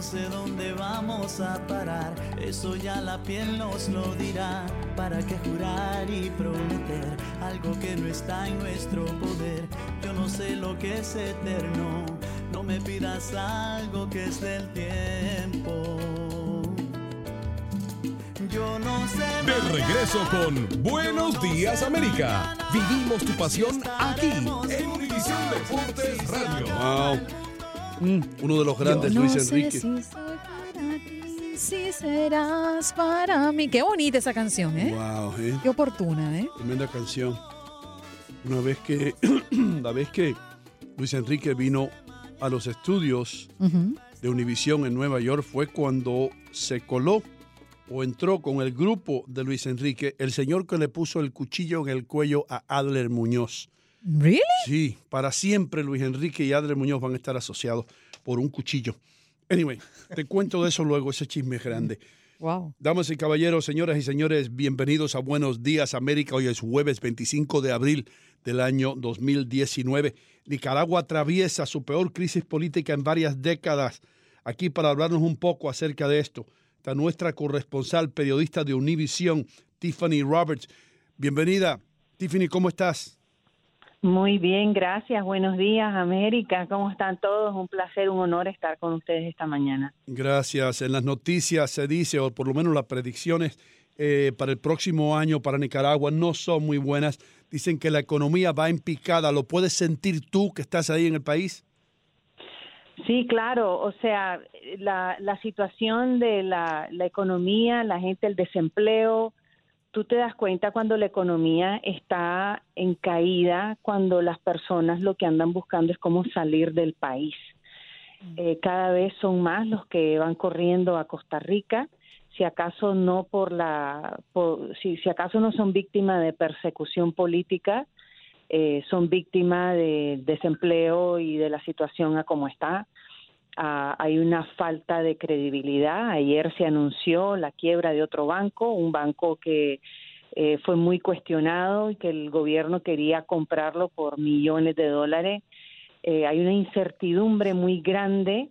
No sé dónde vamos a parar, eso ya la piel nos lo dirá. ¿Para qué jurar y prometer algo que no está en nuestro poder? Yo no sé lo que es eterno, no me pidas algo que es del tiempo. Yo no sé. De regreso con Buenos Días, América. Vivimos tu pasión aquí en Univisión Deportes Radio. Wow. Mm, uno de los grandes, Yo Luis no sé Enrique. si si serás para mí. Qué bonita esa canción, ¿eh? Wow, ¿eh? Qué oportuna, ¿eh? Tremenda canción. Una vez que, la vez que Luis Enrique vino a los estudios de Univisión en Nueva York fue cuando se coló o entró con el grupo de Luis Enrique, el señor que le puso el cuchillo en el cuello a Adler Muñoz. ¿Really? Sí, para siempre Luis Enrique y Adler Muñoz van a estar asociados por un cuchillo. Anyway, te cuento de eso luego, ese chisme es grande. Wow. Damas y caballeros, señoras y señores, bienvenidos a Buenos Días América. Hoy es jueves 25 de abril del año 2019. Nicaragua atraviesa su peor crisis política en varias décadas. Aquí para hablarnos un poco acerca de esto está nuestra corresponsal periodista de Univision, Tiffany Roberts. Bienvenida. Tiffany, ¿cómo estás? Muy bien, gracias. Buenos días, América. ¿Cómo están todos? Un placer, un honor estar con ustedes esta mañana. Gracias. En las noticias se dice, o por lo menos las predicciones eh, para el próximo año para Nicaragua no son muy buenas. Dicen que la economía va en picada. ¿Lo puedes sentir tú que estás ahí en el país? Sí, claro. O sea, la, la situación de la, la economía, la gente, el desempleo, tú te das cuenta cuando la economía está en caída, cuando las personas lo que andan buscando es cómo salir del país. Eh, cada vez son más los que van corriendo a Costa Rica, si acaso no por la, por- si, si acaso no son víctimas de persecución política, eh, son víctimas de desempleo y de la situación a como está. Ah, hay una falta de credibilidad. Ayer se anunció la quiebra de otro banco, un banco que eh, fue muy cuestionado y que el gobierno quería comprarlo por millones de dólares. Eh, hay una incertidumbre muy grande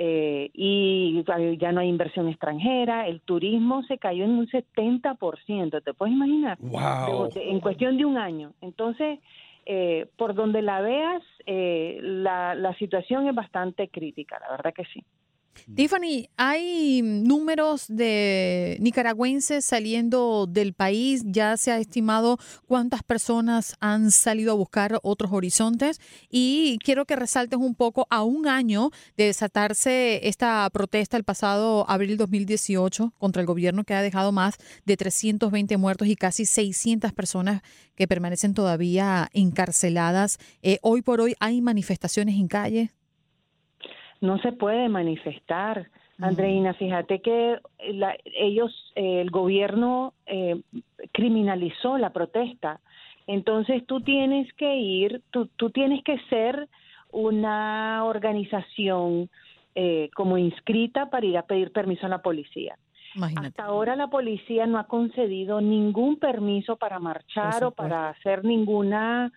eh, y ya no hay inversión extranjera, el turismo se cayó en un 70%, ¿te puedes imaginar? Wow. en cuestión de un año. Entonces, eh, por donde la veas, eh, la, la situación es bastante crítica, la verdad que sí. Tiffany, ¿hay números de nicaragüenses saliendo del país? ¿Ya se ha estimado cuántas personas han salido a buscar otros horizontes? Y quiero que resaltes un poco a un año de desatarse esta protesta el pasado abril 2018 contra el gobierno que ha dejado más de 320 muertos y casi 600 personas que permanecen todavía encarceladas. Eh, hoy por hoy hay manifestaciones en calle no se puede manifestar. Andreina, fíjate que ellos, eh, el gobierno eh, criminalizó la protesta. Entonces tú tienes que ir, tú, tú tienes que ser una organización eh, como inscrita para ir a pedir permiso a la policía. Hasta ahora la policía no ha concedido ningún permiso para marchar o para hacer ninguna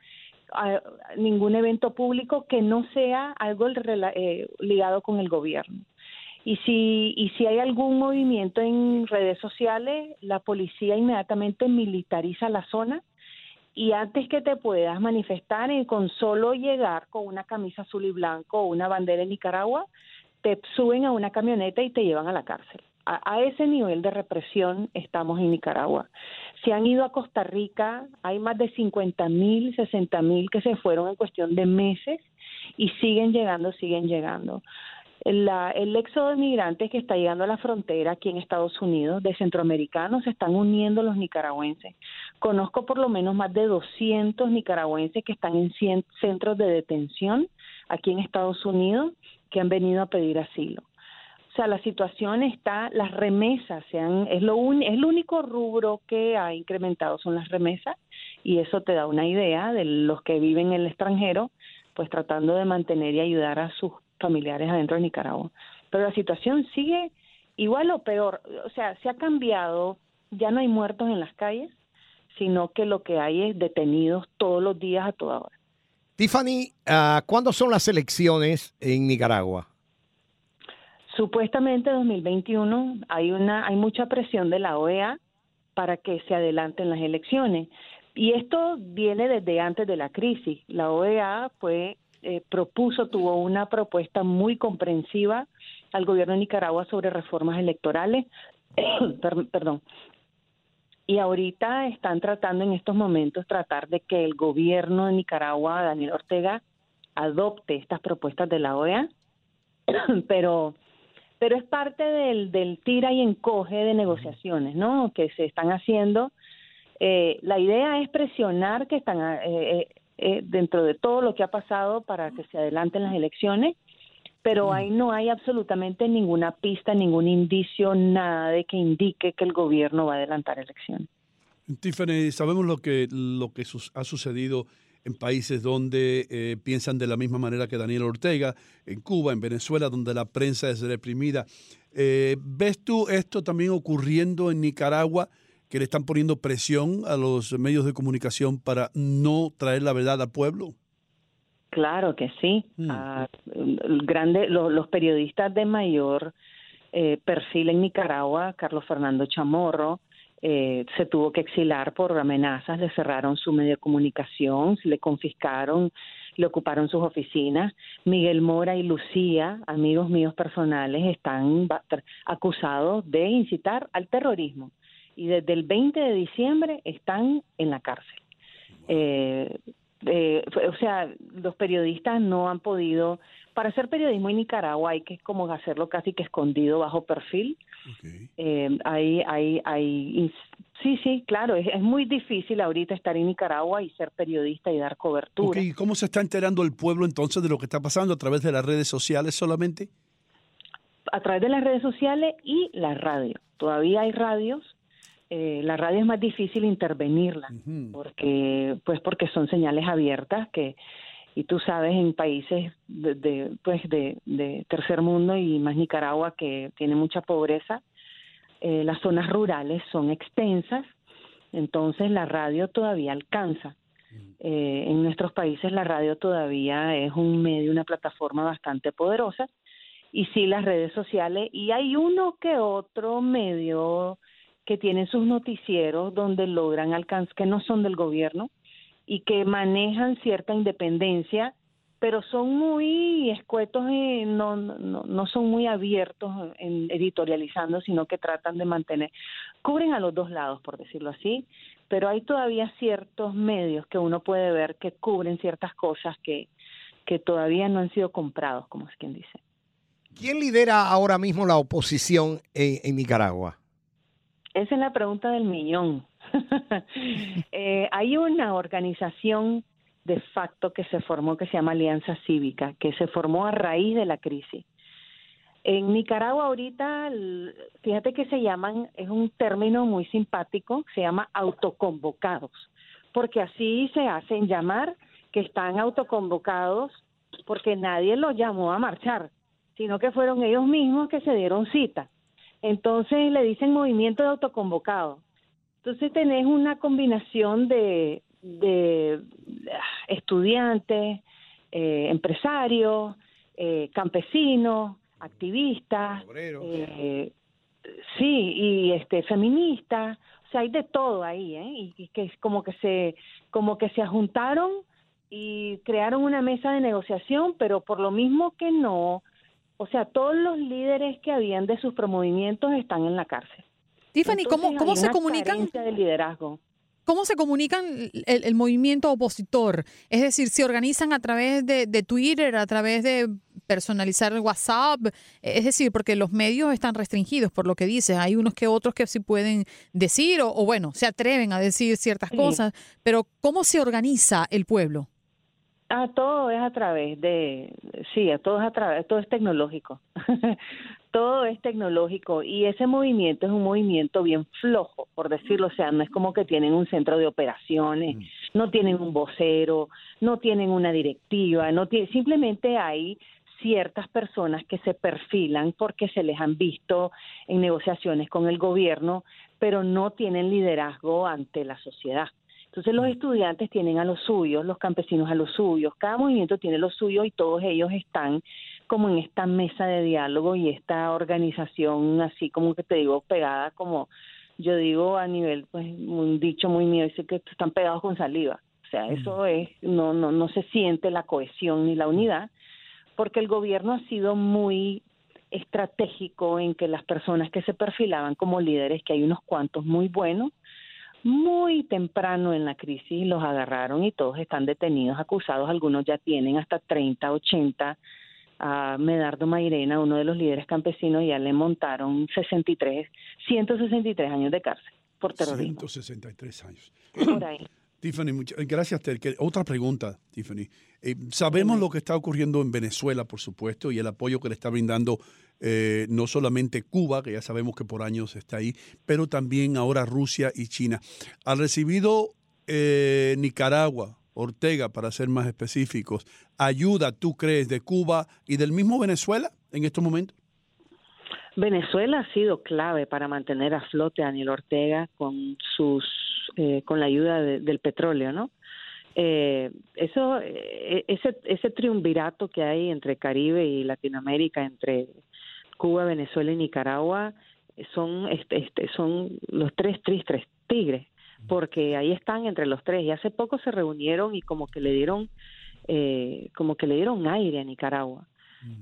ningún evento público que no sea algo eh, ligado con el gobierno. Y si, y si hay algún movimiento en redes sociales, la policía inmediatamente militariza la zona y antes que te puedas manifestar y con solo llegar con una camisa azul y blanco o una bandera de Nicaragua, te suben a una camioneta y te llevan a la cárcel. A, ese nivel de represión estamos en Nicaragua. Se han ido a Costa Rica, hay más de 50 mil, 60 mil que se fueron en cuestión de meses y siguen llegando, siguen llegando. el éxodo de migrantes que está llegando a la frontera aquí en Estados Unidos, de centroamericanos, se están uniendo los nicaragüenses. Conozco por lo menos más de 200 nicaragüenses que están en centros de detención aquí en Estados Unidos que han venido a pedir asilo. O sea, la situación está, las remesas se han, es lo es el único rubro que ha incrementado son las remesas y eso te da una idea de los que viven en el extranjero, pues tratando de mantener y ayudar a sus familiares adentro de Nicaragua. Pero la situación sigue igual o peor, o sea, se ha cambiado, ya no hay muertos en las calles, sino que lo que hay es detenidos todos los días a toda hora. Tiffany, uh, ¿cuándo son las elecciones en Nicaragua? Supuestamente 2021 hay una hay mucha presión de la OEA para que se adelanten las elecciones y esto viene desde antes de la crisis. La OEA fue eh, propuso tuvo una propuesta muy comprensiva al gobierno de Nicaragua sobre reformas electorales. perdón. Y ahorita están tratando en estos momentos tratar de que el gobierno de Nicaragua, Daniel Ortega, adopte estas propuestas de la OEA, pero pero es parte del, del tira y encoge de negociaciones, ¿no? Que se están haciendo. Eh, la idea es presionar que están eh, eh, dentro de todo lo que ha pasado para que se adelanten las elecciones, pero ahí no hay absolutamente ninguna pista, ningún indicio, nada de que indique que el gobierno va a adelantar elecciones. Tiffany, sabemos lo que lo que ha sucedido en países donde eh, piensan de la misma manera que Daniel Ortega, en Cuba, en Venezuela, donde la prensa es reprimida. Eh, ¿Ves tú esto también ocurriendo en Nicaragua, que le están poniendo presión a los medios de comunicación para no traer la verdad al pueblo? Claro que sí. Mm. Ah, grande, los periodistas de mayor eh, perfil en Nicaragua, Carlos Fernando Chamorro, eh, se tuvo que exilar por amenazas, le cerraron su medio de comunicación, le confiscaron, le ocuparon sus oficinas. Miguel Mora y Lucía, amigos míos personales, están acusados de incitar al terrorismo y desde el 20 de diciembre están en la cárcel. Eh, eh, o sea, los periodistas no han podido, para hacer periodismo en Nicaragua hay que como hacerlo casi que escondido bajo perfil. Eh, hay, hay, hay, sí, sí, claro, es, muy difícil ahorita estar en Nicaragua y ser periodista y dar cobertura. ¿Y cómo se está enterando el pueblo entonces de lo que está pasando a través de las redes sociales solamente? A través de las redes sociales y la radio. Todavía hay radios eh, la radio es más difícil intervenirla porque pues porque son señales abiertas que y tú sabes en países de, pues de, tercer mundo y más Nicaragua que tiene mucha pobreza eh, las zonas rurales son extensas entonces la radio todavía alcanza. Eh, en nuestros países la radio todavía es un medio una plataforma bastante poderosa y sí las redes sociales y hay uno que otro medio que tienen sus noticieros donde logran alcanzar que no son del gobierno y que manejan cierta independencia pero son muy escuetos y no, no, no son muy abiertos en editorializando, sino que tratan de mantener, cubren a los dos lados, por decirlo así, pero hay todavía ciertos medios que uno puede ver que cubren ciertas cosas que, que todavía no han sido comprados, como es quien dice. ¿Quién lidera ahora mismo la oposición en, en Nicaragua? Esa es la pregunta del millón. eh, hay una organización de facto que se formó que se llama Alianza Cívica, que se formó a raíz de la crisis. En Nicaragua ahorita, fíjate que se llaman, es un término muy simpático, se llama autoconvocados, porque así se hacen llamar que están autoconvocados porque nadie los llamó a marchar, sino que fueron ellos mismos que se dieron cita. Entonces le dicen movimiento de autoconvocados. Entonces tenés una combinación de de estudiantes, eh, empresarios, eh, campesinos, activistas, eh, sí, y este feministas, o sea, hay de todo ahí, ¿eh? Y, que es como que se como que se juntaron y crearon una mesa de negociación, pero por lo mismo que no, o sea, todos los líderes que habían de sus promovimientos están en la cárcel. Tiffany, ¿cómo, cómo se comunican? De liderazgo. ¿Cómo se comunican el, movimiento opositor? Es decir, ¿se organizan a través de, Twitter, a través de personalizar el WhatsApp? Es decir, porque los medios están restringidos por lo que dices. Hay unos que otros que sí pueden decir o, bueno, se atreven a decir ciertas cosas. Pero ¿cómo se organiza el pueblo? Ah, todo es a través de, sí, todo es a través, todo es tecnológico. todo es tecnológico y ese movimiento es un movimiento bien flojo, por decirlo, o sea, no es como que tienen un centro de operaciones, mm. no tienen un vocero, no tienen una directiva, no tiene, simplemente hay ciertas personas que se perfilan porque se les han visto en negociaciones con el gobierno, pero no tienen liderazgo ante la sociedad. Entonces los mm. estudiantes tienen a los suyos, los campesinos a los suyos, cada movimiento tiene lo suyo y todos ellos están como en esta mesa de diálogo y esta organización así como que te digo pegada como yo digo a nivel pues un dicho muy mío dice que están pegados con saliva. O sea eso es no no no se siente la cohesión ni la unidad porque el gobierno ha sido muy estratégico en que las personas que se perfilaban como líderes que hay unos cuantos muy buenos muy temprano en la crisis los agarraron y todos están detenidos, acusados, algunos ya tienen hasta 30, 80 a Medardo Mairena, uno de los líderes campesinos, ya le montaron 63, 163 años de cárcel por terrorismo. 163 años. Por ahí. Tiffany, muchas gracias. Otra pregunta, Tiffany. Eh, sabemos lo que está ocurriendo en Venezuela, por supuesto, y el apoyo que le está brindando eh, no solamente Cuba, que ya sabemos que por años está ahí, pero también ahora Rusia y China. ¿Ha recibido eh, Nicaragua Ortega, para ser más específicos, ayuda, tú crees, de Cuba y del mismo Venezuela en estos momentos? Venezuela ha sido clave para mantener a flote a Daniel Ortega con sus eh, con la ayuda del petróleo, ¿no? Eh, eso eh, ese ese triunvirato que hay entre Caribe y Latinoamérica, entre Cuba, Venezuela y Nicaragua, son este, este son los tres tristes tigres porque ahí están entre los tres y hace poco se reunieron y como que le dieron eh, como que le dieron aire a Nicaragua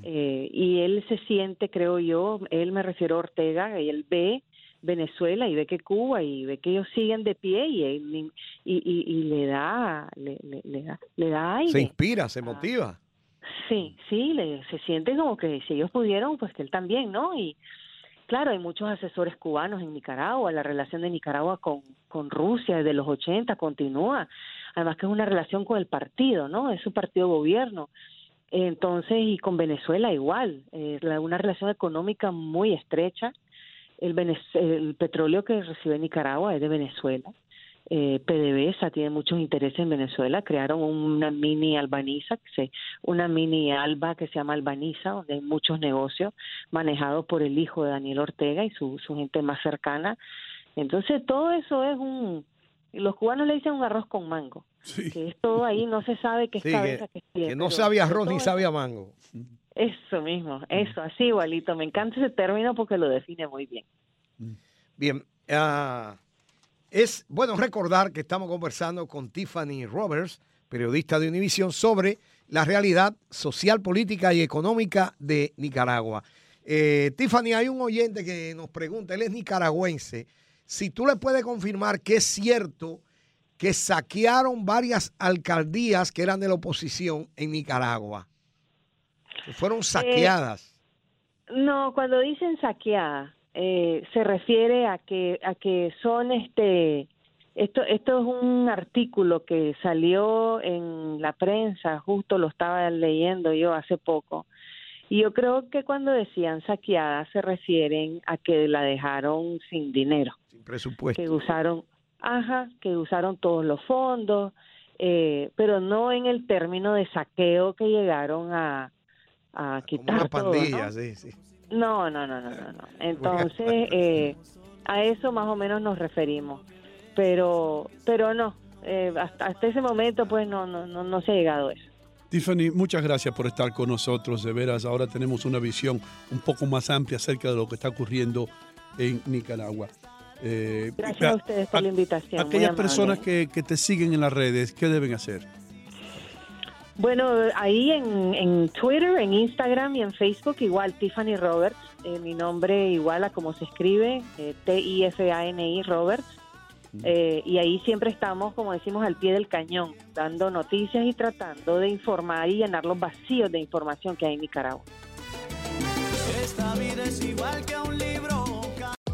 eh, y él se siente creo yo él me refiero a Ortega y él ve Venezuela y ve que Cuba y ve que ellos siguen de pie y, y, y, y le da le, le, da le da aire. Se inspira se motiva. Sí sí le, se siente como que si ellos pudieron pues que él también no y Claro, hay muchos asesores cubanos en Nicaragua, la relación de Nicaragua con, con Rusia desde los 80 continúa, además que es una relación con el partido, ¿no? Es su partido gobierno. Entonces, y con Venezuela igual, es una relación económica muy estrecha. El, el petróleo que recibe Nicaragua es de Venezuela eh, PDVSA tiene muchos intereses en Venezuela, crearon una mini albaniza, una mini alba que se llama Albaniza, donde hay muchos negocios manejados por el hijo de Daniel Ortega y su, su gente más cercana. Entonces todo eso es un, los cubanos le dicen un arroz con mango, que es todo ahí, no se sabe qué es cabeza, que, que, que no sabe arroz ni sabe a mango. Eso mismo, eso, así igualito. Me encanta ese término porque lo define muy bien. Bien, ah, es bueno recordar que estamos conversando con Tiffany Roberts, periodista de Univision, sobre la realidad social, política y económica de Nicaragua. Eh, Tiffany, hay un oyente que nos pregunta, él es nicaragüense, si tú le puedes confirmar que es cierto que saquearon varias alcaldías que eran de la oposición en Nicaragua. Que fueron saqueadas. No, cuando dicen saqueada, eh, se refiere a que a que son este esto esto es un artículo que salió en la prensa, justo lo estaba leyendo yo hace poco. Y yo creo que cuando decían saqueada se refieren a que la dejaron sin dinero. Sin presupuesto. Que usaron, ajá, que usaron todos los fondos, eh, pero no en el término de saqueo que llegaron a, a quitar Una todo, pandilla, ¿no? sí, sí. No, no, no, no, no. no. Entonces, eh, a eso más o menos nos referimos. Pero, pero no, eh, hasta, hasta ese momento pues no, no, no, no se ha llegado a eso. Tiffany, muchas gracias por estar con nosotros. De veras, ahora tenemos una visión un poco más amplia acerca de lo que está ocurriendo en Nicaragua. Eh, Gracias a ustedes por la invitación. aquellas personas que, que te siguen en las redes, ¿qué deben hacer? Bueno, ahí en, en Twitter, en Instagram y en Facebook, igual Tiffany Roberts, eh, mi nombre igual a como se escribe, eh, T-I-F-A-N-I Roberts. Eh, y ahí siempre estamos, como decimos, al pie del cañón, dando noticias y tratando de informar y llenar los vacíos de información que hay en Nicaragua. Esta vida es igual que un libro.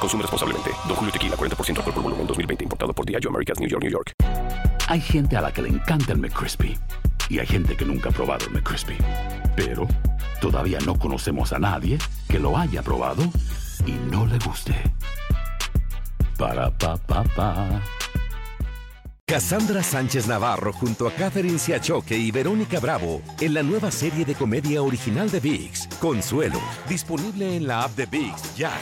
Consume responsablemente. Don Julio Tequila, 40% alcohol por volumen, 2020. Importado por Diageo Americas, New York, New York. Hay gente a la que le encanta el McCrispy y hay gente que nunca ha probado el McCrispy. Pero todavía no conocemos a nadie que lo haya probado y no le guste. Para pa pa pa. Cassandra Sánchez Navarro junto a Catherine Siachoque y Verónica Bravo en la nueva serie de comedia original de VIX, Consuelo, disponible en la app de VIX ya.